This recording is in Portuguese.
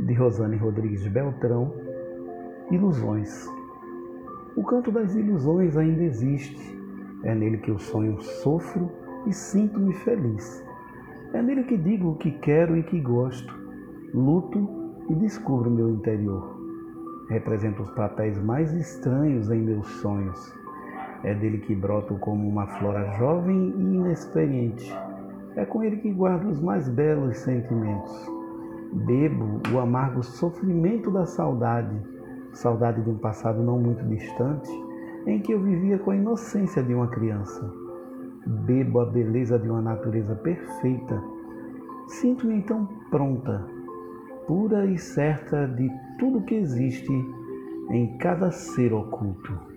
de Rosane Rodrigues Beltrão, Ilusões. O canto das ilusões ainda existe. É nele que eu sonho, sofro e sinto-me feliz. É nele que digo o que quero e que gosto, luto e descubro meu interior. Representa os papéis mais estranhos em meus sonhos. É dele que broto como uma flora jovem e inexperiente. É com ele que guardo os mais belos sentimentos. Bebo o amargo sofrimento da saudade, saudade de um passado não muito distante, em que eu vivia com a inocência de uma criança. Bebo a beleza de uma natureza perfeita. Sinto-me então pronta, pura e certa de tudo que existe em cada ser oculto.